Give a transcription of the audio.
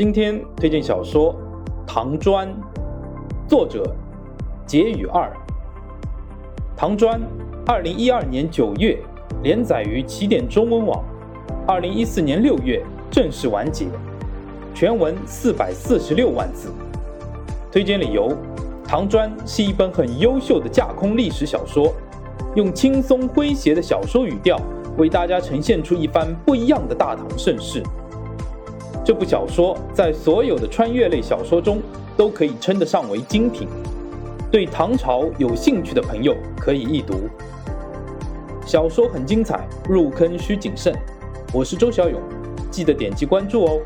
今天推荐小说《唐砖》，作者解语二。唐砖，二零一二年九月连载于起点中文网，二零一四年六月正式完结，全文四百四十六万字。推荐理由：唐砖是一本很优秀的架空历史小说，用轻松诙谐的小说语调。为大家呈现出一番不一样的大唐盛世。这部小说在所有的穿越类小说中都可以称得上为精品，对唐朝有兴趣的朋友可以一读。小说很精彩，入坑需谨慎。我是周小勇，记得点击关注哦。